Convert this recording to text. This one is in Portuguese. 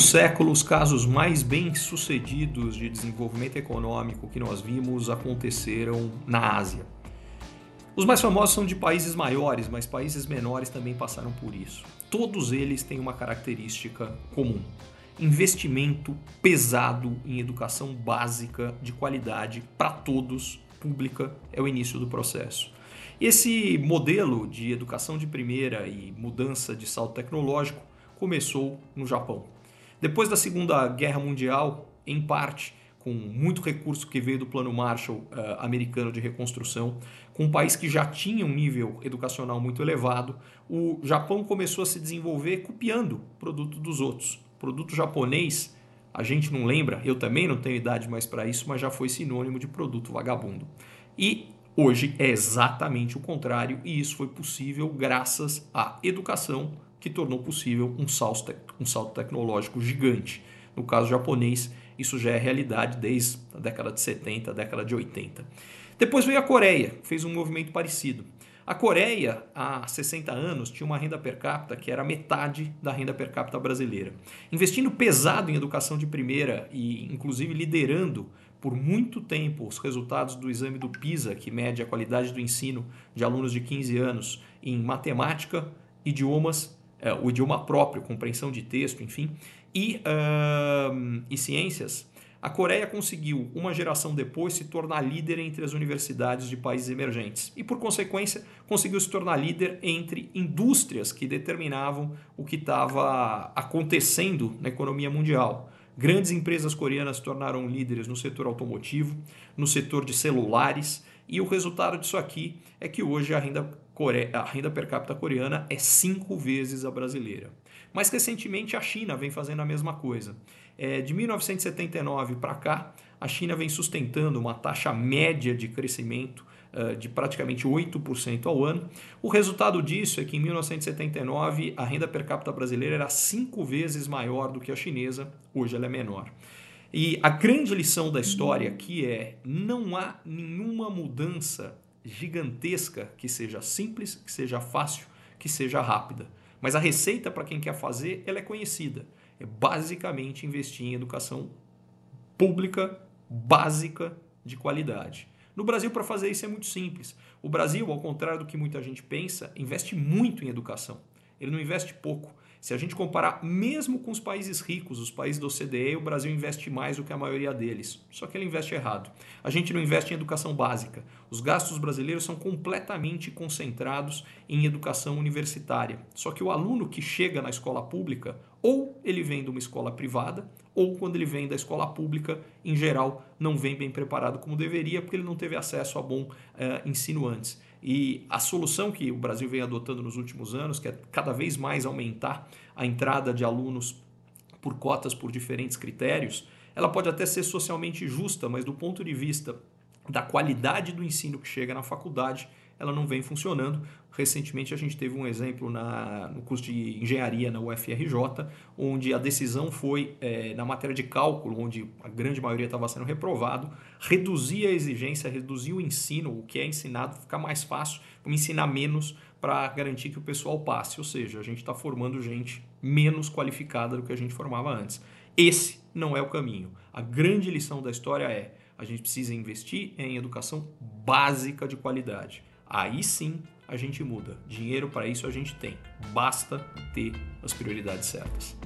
século, os casos mais bem-sucedidos de desenvolvimento econômico que nós vimos aconteceram na Ásia. Os mais famosos são de países maiores, mas países menores também passaram por isso. Todos eles têm uma característica comum: investimento pesado em educação básica de qualidade para todos, pública, é o início do processo. Esse modelo de educação de primeira e mudança de salto tecnológico começou no Japão. Depois da Segunda Guerra Mundial, em parte com muito recurso que veio do Plano Marshall uh, americano de reconstrução, com um país que já tinha um nível educacional muito elevado, o Japão começou a se desenvolver copiando produto dos outros. Produto japonês, a gente não lembra, eu também não tenho idade mais para isso, mas já foi sinônimo de produto vagabundo. E hoje é exatamente o contrário, e isso foi possível graças à educação que tornou possível um salto, um salto tecnológico gigante. No caso japonês, isso já é realidade desde a década de 70, a década de 80. Depois veio a Coreia, fez um movimento parecido. A Coreia, há 60 anos, tinha uma renda per capita que era metade da renda per capita brasileira. Investindo pesado em educação de primeira e, inclusive, liderando por muito tempo os resultados do exame do PISA, que mede a qualidade do ensino de alunos de 15 anos em matemática, idiomas o idioma próprio, compreensão de texto, enfim, e, uh, e ciências, a Coreia conseguiu, uma geração depois, se tornar líder entre as universidades de países emergentes e, por consequência, conseguiu se tornar líder entre indústrias que determinavam o que estava acontecendo na economia mundial. Grandes empresas coreanas se tornaram líderes no setor automotivo, no setor de celulares, e o resultado disso aqui é que hoje a renda. A renda per capita coreana é cinco vezes a brasileira. Mais recentemente, a China vem fazendo a mesma coisa. É, de 1979 para cá, a China vem sustentando uma taxa média de crescimento uh, de praticamente 8% ao ano. O resultado disso é que em 1979 a renda per capita brasileira era cinco vezes maior do que a chinesa, hoje ela é menor. E a grande lição da história aqui é: não há nenhuma mudança gigantesca que seja simples, que seja fácil, que seja rápida. Mas a receita para quem quer fazer, ela é conhecida. É basicamente investir em educação pública básica de qualidade. No Brasil, para fazer isso é muito simples. O Brasil, ao contrário do que muita gente pensa, investe muito em educação. Ele não investe pouco. Se a gente comparar mesmo com os países ricos, os países do OCDE, o Brasil investe mais do que a maioria deles. Só que ele investe errado. A gente não investe em educação básica. Os gastos brasileiros são completamente concentrados em educação universitária. Só que o aluno que chega na escola pública, ou ele vem de uma escola privada, ou quando ele vem da escola pública, em geral, não vem bem preparado como deveria, porque ele não teve acesso a bom uh, ensino antes. E a solução que o Brasil vem adotando nos últimos anos, que é cada vez mais aumentar a entrada de alunos por cotas por diferentes critérios, ela pode até ser socialmente justa, mas do ponto de vista da qualidade do ensino que chega na faculdade, ela não vem funcionando. Recentemente a gente teve um exemplo na, no curso de engenharia na UFRJ, onde a decisão foi, é, na matéria de cálculo, onde a grande maioria estava sendo reprovado, reduzir a exigência, reduzir o ensino, o que é ensinado, ficar mais fácil, vamos ensinar menos para garantir que o pessoal passe. Ou seja, a gente está formando gente menos qualificada do que a gente formava antes. Esse não é o caminho. A grande lição da história é a gente precisa investir em educação básica de qualidade. Aí sim a gente muda. Dinheiro para isso a gente tem. Basta ter as prioridades certas.